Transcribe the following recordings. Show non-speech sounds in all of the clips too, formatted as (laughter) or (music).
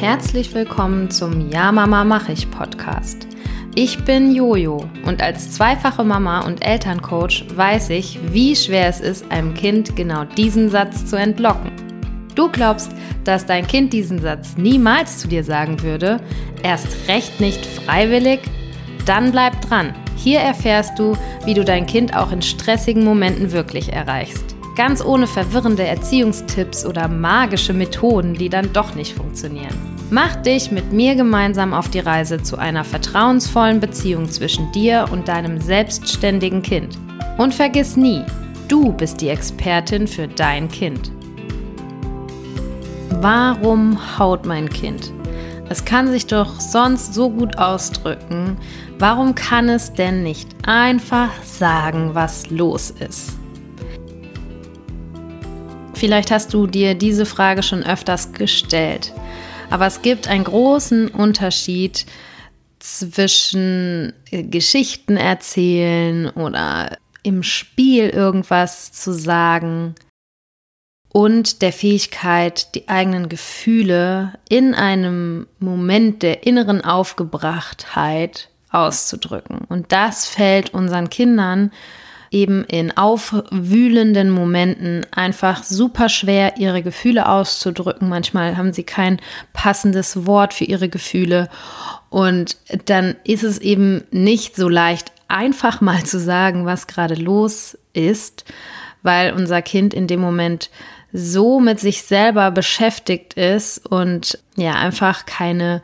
Herzlich willkommen zum Ja Mama mach ich Podcast. Ich bin Jojo und als zweifache Mama und Elterncoach weiß ich, wie schwer es ist, einem Kind genau diesen Satz zu entlocken. Du glaubst, dass dein Kind diesen Satz niemals zu dir sagen würde, erst recht nicht freiwillig? Dann bleib dran. Hier erfährst du, wie du dein Kind auch in stressigen Momenten wirklich erreichst. Ganz ohne verwirrende Erziehungstipps oder magische Methoden, die dann doch nicht funktionieren. Mach dich mit mir gemeinsam auf die Reise zu einer vertrauensvollen Beziehung zwischen dir und deinem selbstständigen Kind. Und vergiss nie, du bist die Expertin für dein Kind. Warum haut mein Kind? Es kann sich doch sonst so gut ausdrücken. Warum kann es denn nicht einfach sagen, was los ist? Vielleicht hast du dir diese Frage schon öfters gestellt. Aber es gibt einen großen Unterschied zwischen äh, Geschichten erzählen oder im Spiel irgendwas zu sagen und der Fähigkeit, die eigenen Gefühle in einem Moment der inneren Aufgebrachtheit auszudrücken. Und das fällt unseren Kindern eben in aufwühlenden Momenten einfach super schwer, ihre Gefühle auszudrücken. Manchmal haben sie kein passendes Wort für ihre Gefühle. Und dann ist es eben nicht so leicht, einfach mal zu sagen, was gerade los ist, weil unser Kind in dem Moment so mit sich selber beschäftigt ist und ja einfach keine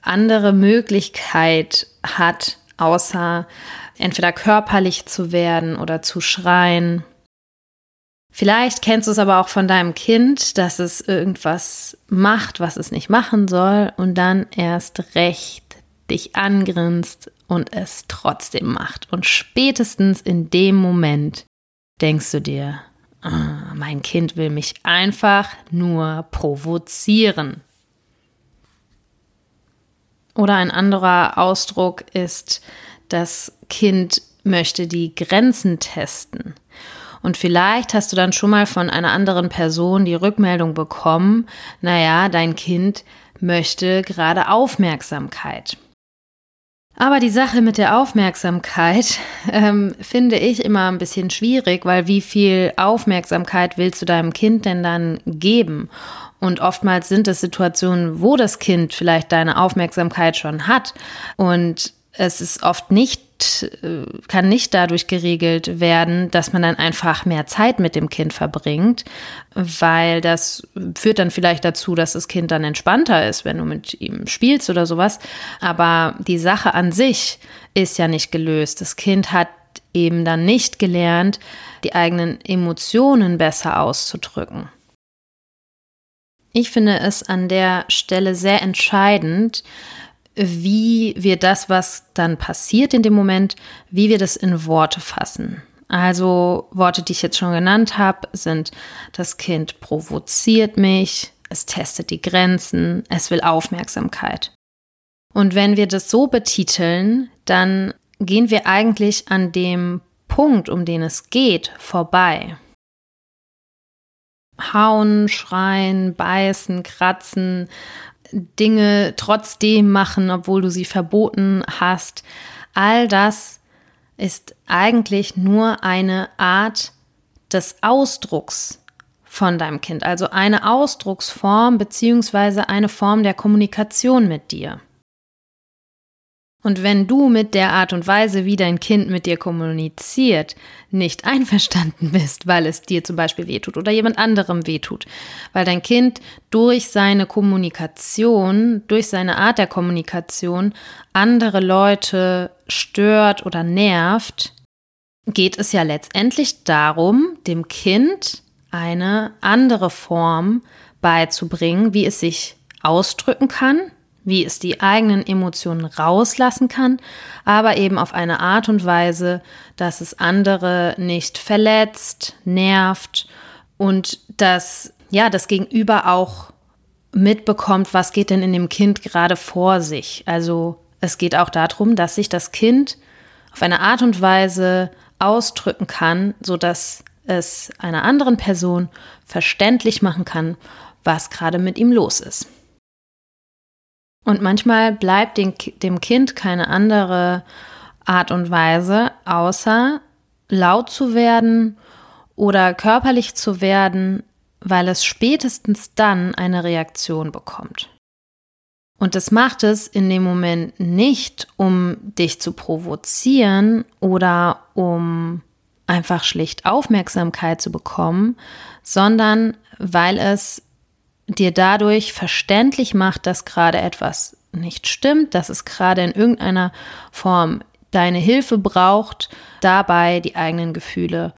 andere Möglichkeit hat, außer entweder körperlich zu werden oder zu schreien. Vielleicht kennst du es aber auch von deinem Kind, dass es irgendwas macht, was es nicht machen soll und dann erst recht dich angrinst und es trotzdem macht. Und spätestens in dem Moment denkst du dir, oh, mein Kind will mich einfach nur provozieren. Oder ein anderer Ausdruck ist, das Kind möchte die Grenzen testen. Und vielleicht hast du dann schon mal von einer anderen Person die Rückmeldung bekommen, naja, dein Kind möchte gerade Aufmerksamkeit. Aber die Sache mit der Aufmerksamkeit (laughs) ähm, finde ich immer ein bisschen schwierig, weil wie viel Aufmerksamkeit willst du deinem Kind denn dann geben? Und oftmals sind es Situationen, wo das Kind vielleicht deine Aufmerksamkeit schon hat. Und es ist oft nicht, äh, kann nicht dadurch geregelt werden, dass man dann einfach mehr Zeit mit dem Kind verbringt, weil das führt dann vielleicht dazu, dass das Kind dann entspannter ist, wenn du mit ihm spielst oder sowas. Aber die Sache an sich ist ja nicht gelöst. Das Kind hat eben dann nicht gelernt, die eigenen Emotionen besser auszudrücken. Ich finde es an der Stelle sehr entscheidend, wie wir das, was dann passiert in dem Moment, wie wir das in Worte fassen. Also Worte, die ich jetzt schon genannt habe, sind, das Kind provoziert mich, es testet die Grenzen, es will Aufmerksamkeit. Und wenn wir das so betiteln, dann gehen wir eigentlich an dem Punkt, um den es geht, vorbei. Hauen, schreien, beißen, kratzen, Dinge trotzdem machen, obwohl du sie verboten hast. All das ist eigentlich nur eine Art des Ausdrucks von deinem Kind, also eine Ausdrucksform beziehungsweise eine Form der Kommunikation mit dir. Und wenn du mit der Art und Weise, wie dein Kind mit dir kommuniziert, nicht einverstanden bist, weil es dir zum Beispiel wehtut oder jemand anderem wehtut, weil dein Kind durch seine Kommunikation, durch seine Art der Kommunikation andere Leute stört oder nervt, geht es ja letztendlich darum, dem Kind eine andere Form beizubringen, wie es sich ausdrücken kann, wie es die eigenen Emotionen rauslassen kann, aber eben auf eine Art und Weise, dass es andere nicht verletzt, nervt und dass ja das Gegenüber auch mitbekommt, was geht denn in dem Kind gerade vor sich. Also es geht auch darum, dass sich das Kind auf eine Art und Weise ausdrücken kann, so dass es einer anderen Person verständlich machen kann, was gerade mit ihm los ist. Und manchmal bleibt dem, dem Kind keine andere Art und Weise, außer laut zu werden oder körperlich zu werden, weil es spätestens dann eine Reaktion bekommt. Und das macht es in dem Moment nicht, um dich zu provozieren oder um einfach schlicht Aufmerksamkeit zu bekommen, sondern weil es dir dadurch verständlich macht, dass gerade etwas nicht stimmt, dass es gerade in irgendeiner Form deine Hilfe braucht, dabei die eigenen Gefühle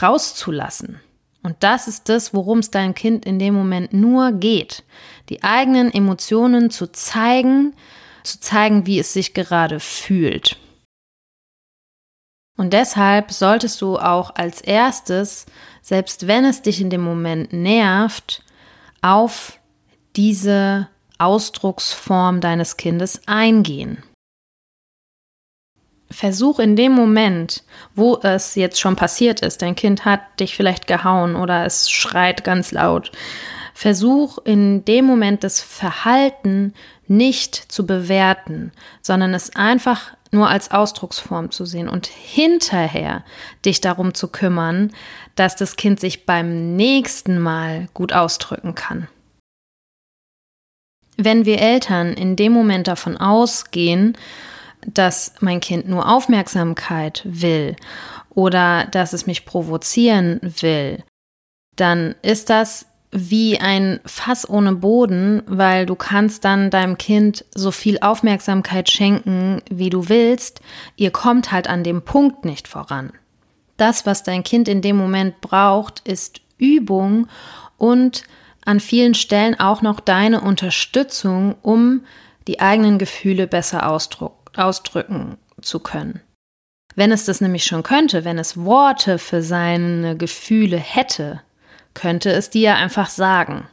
rauszulassen. Und das ist das, worum es deinem Kind in dem Moment nur geht. Die eigenen Emotionen zu zeigen, zu zeigen, wie es sich gerade fühlt. Und deshalb solltest du auch als erstes, selbst wenn es dich in dem Moment nervt, auf diese Ausdrucksform deines Kindes eingehen. Versuch in dem Moment, wo es jetzt schon passiert ist, dein Kind hat dich vielleicht gehauen oder es schreit ganz laut, versuch in dem Moment das Verhalten nicht zu bewerten, sondern es einfach nur als Ausdrucksform zu sehen und hinterher dich darum zu kümmern, dass das Kind sich beim nächsten Mal gut ausdrücken kann. Wenn wir Eltern in dem Moment davon ausgehen, dass mein Kind nur Aufmerksamkeit will oder dass es mich provozieren will, dann ist das wie ein Fass ohne Boden, weil du kannst dann deinem Kind so viel Aufmerksamkeit schenken, wie du willst. Ihr kommt halt an dem Punkt nicht voran. Das, was dein Kind in dem Moment braucht, ist Übung und an vielen Stellen auch noch deine Unterstützung, um die eigenen Gefühle besser ausdrücken zu können. Wenn es das nämlich schon könnte, wenn es Worte für seine Gefühle hätte, könnte es dir einfach sagen.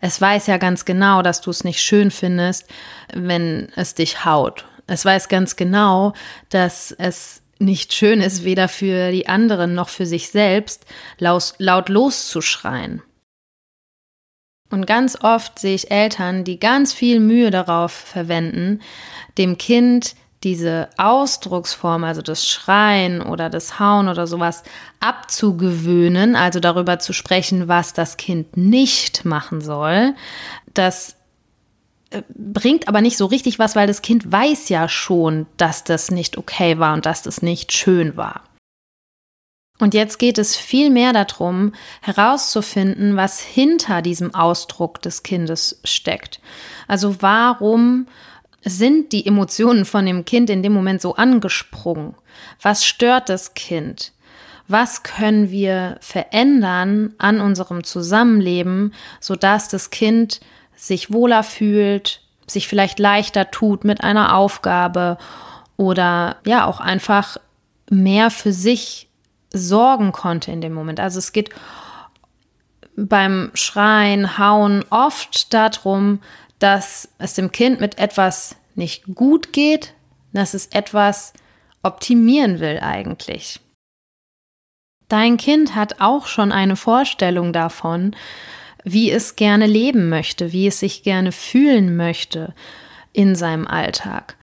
Es weiß ja ganz genau, dass du es nicht schön findest, wenn es dich haut. Es weiß ganz genau, dass es nicht schön ist, weder für die anderen noch für sich selbst, laut, laut loszuschreien. Und ganz oft sehe ich Eltern, die ganz viel Mühe darauf verwenden, dem Kind diese Ausdrucksform, also das Schreien oder das Hauen oder sowas, abzugewöhnen, also darüber zu sprechen, was das Kind nicht machen soll, das äh, bringt aber nicht so richtig was, weil das Kind weiß ja schon, dass das nicht okay war und dass das nicht schön war. Und jetzt geht es viel mehr darum, herauszufinden, was hinter diesem Ausdruck des Kindes steckt. Also warum sind die Emotionen von dem Kind in dem Moment so angesprungen? Was stört das Kind? Was können wir verändern an unserem Zusammenleben, sodass das Kind sich wohler fühlt, sich vielleicht leichter tut mit einer Aufgabe oder ja auch einfach mehr für sich sorgen konnte in dem Moment. Also es geht beim Schreien, Hauen oft darum, dass es dem Kind mit etwas nicht gut geht, dass es etwas optimieren will eigentlich. Dein Kind hat auch schon eine Vorstellung davon, wie es gerne leben möchte, wie es sich gerne fühlen möchte in seinem Alltag.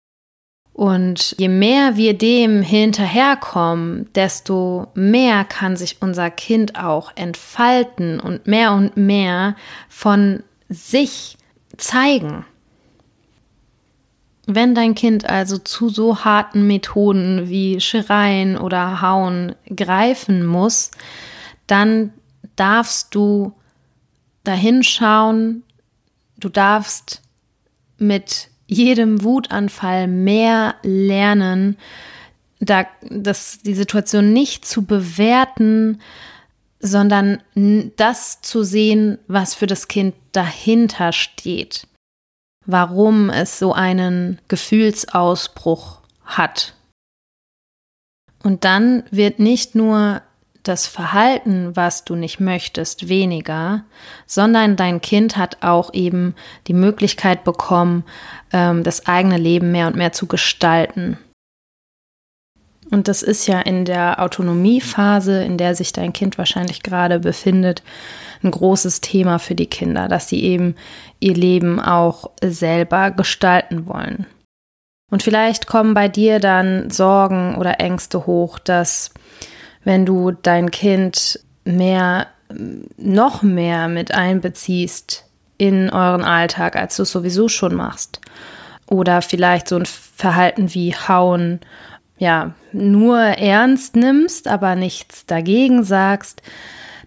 Und je mehr wir dem hinterherkommen, desto mehr kann sich unser Kind auch entfalten und mehr und mehr von sich zeigen. Wenn dein Kind also zu so harten Methoden wie Schreien oder Hauen greifen muss, dann darfst du dahinschauen, du darfst mit jedem Wutanfall mehr lernen, da, das, die Situation nicht zu bewerten, sondern das zu sehen, was für das Kind dahinter steht warum es so einen Gefühlsausbruch hat. Und dann wird nicht nur das Verhalten, was du nicht möchtest, weniger, sondern dein Kind hat auch eben die Möglichkeit bekommen, ähm, das eigene Leben mehr und mehr zu gestalten. Und das ist ja in der Autonomiephase, in der sich dein Kind wahrscheinlich gerade befindet, ein großes Thema für die Kinder, dass sie eben ihr Leben auch selber gestalten wollen. Und vielleicht kommen bei dir dann Sorgen oder Ängste hoch, dass wenn du dein Kind mehr, noch mehr mit einbeziehst in euren Alltag, als du es sowieso schon machst. Oder vielleicht so ein Verhalten wie Hauen, ja, nur ernst nimmst, aber nichts dagegen sagst,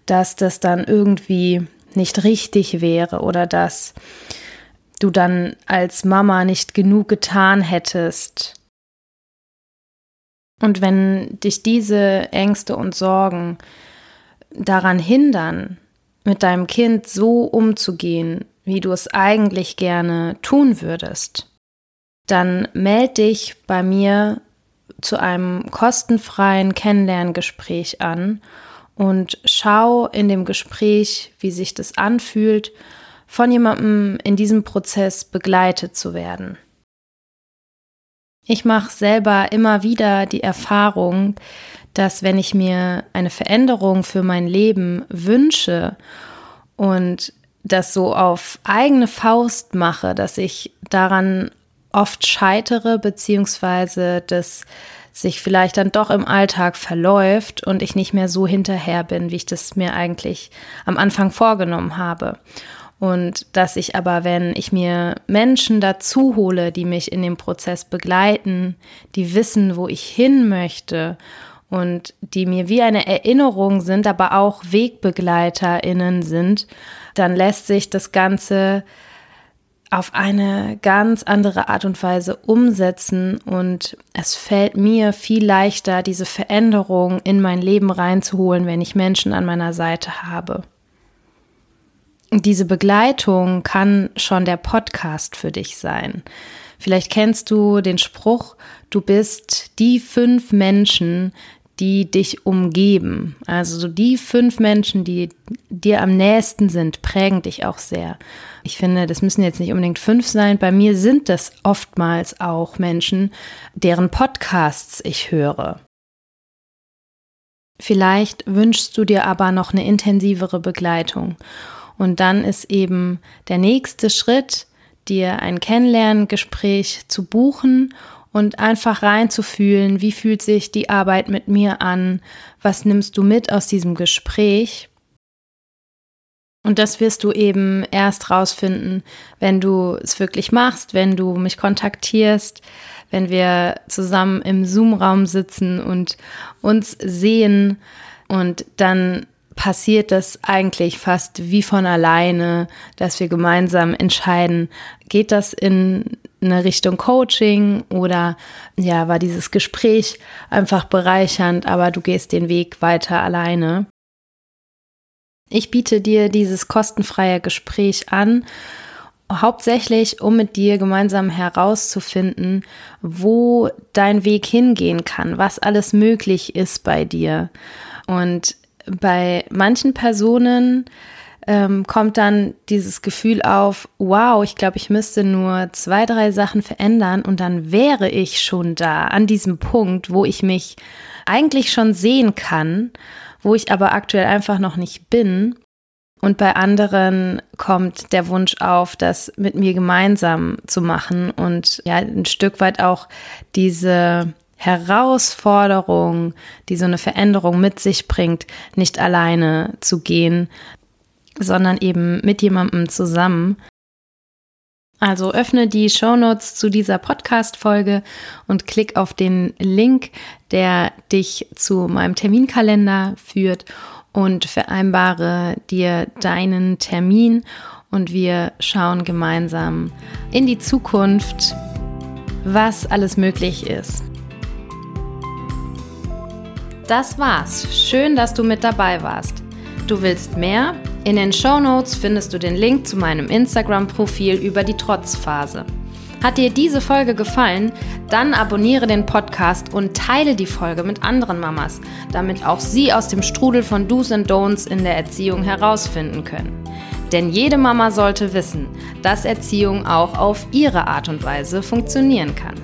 dass das dann irgendwie nicht richtig wäre oder dass du dann als Mama nicht genug getan hättest. Und wenn dich diese Ängste und Sorgen daran hindern, mit deinem Kind so umzugehen, wie du es eigentlich gerne tun würdest, dann melde dich bei mir zu einem kostenfreien Kennenlerngespräch an und schau in dem Gespräch, wie sich das anfühlt, von jemandem in diesem Prozess begleitet zu werden. Ich mache selber immer wieder die Erfahrung, dass wenn ich mir eine Veränderung für mein Leben wünsche und das so auf eigene Faust mache, dass ich daran oft scheitere, beziehungsweise das sich vielleicht dann doch im Alltag verläuft und ich nicht mehr so hinterher bin, wie ich das mir eigentlich am Anfang vorgenommen habe. Und dass ich aber, wenn ich mir Menschen dazu hole, die mich in dem Prozess begleiten, die wissen, wo ich hin möchte und die mir wie eine Erinnerung sind, aber auch WegbegleiterInnen sind, dann lässt sich das Ganze auf eine ganz andere Art und Weise umsetzen und es fällt mir viel leichter, diese Veränderung in mein Leben reinzuholen, wenn ich Menschen an meiner Seite habe. Diese Begleitung kann schon der Podcast für dich sein. Vielleicht kennst du den Spruch, du bist die fünf Menschen, die dich umgeben. Also die fünf Menschen, die dir am nächsten sind, prägen dich auch sehr. Ich finde, das müssen jetzt nicht unbedingt fünf sein. Bei mir sind das oftmals auch Menschen, deren Podcasts ich höre. Vielleicht wünschst du dir aber noch eine intensivere Begleitung. Und dann ist eben der nächste Schritt, dir ein Kennenlerngespräch zu buchen und einfach reinzufühlen, wie fühlt sich die Arbeit mit mir an, was nimmst du mit aus diesem Gespräch. Und das wirst du eben erst rausfinden, wenn du es wirklich machst, wenn du mich kontaktierst, wenn wir zusammen im Zoom-Raum sitzen und uns sehen und dann passiert das eigentlich fast wie von alleine, dass wir gemeinsam entscheiden, geht das in eine Richtung Coaching oder ja, war dieses Gespräch einfach bereichernd, aber du gehst den Weg weiter alleine. Ich biete dir dieses kostenfreie Gespräch an, hauptsächlich um mit dir gemeinsam herauszufinden, wo dein Weg hingehen kann, was alles möglich ist bei dir. Und bei manchen Personen ähm, kommt dann dieses Gefühl auf, wow, ich glaube, ich müsste nur zwei, drei Sachen verändern und dann wäre ich schon da an diesem Punkt, wo ich mich eigentlich schon sehen kann, wo ich aber aktuell einfach noch nicht bin. Und bei anderen kommt der Wunsch auf, das mit mir gemeinsam zu machen und ja, ein Stück weit auch diese Herausforderung, die so eine Veränderung mit sich bringt, nicht alleine zu gehen, sondern eben mit jemandem zusammen. Also öffne die Shownotes zu dieser Podcast-Folge und klick auf den Link, der dich zu meinem Terminkalender führt und vereinbare dir deinen Termin und wir schauen gemeinsam in die Zukunft, was alles möglich ist. Das war's. Schön, dass du mit dabei warst. Du willst mehr? In den Show Notes findest du den Link zu meinem Instagram-Profil über die Trotzphase. Hat dir diese Folge gefallen? Dann abonniere den Podcast und teile die Folge mit anderen Mamas, damit auch sie aus dem Strudel von Do's und Don'ts in der Erziehung herausfinden können. Denn jede Mama sollte wissen, dass Erziehung auch auf ihre Art und Weise funktionieren kann.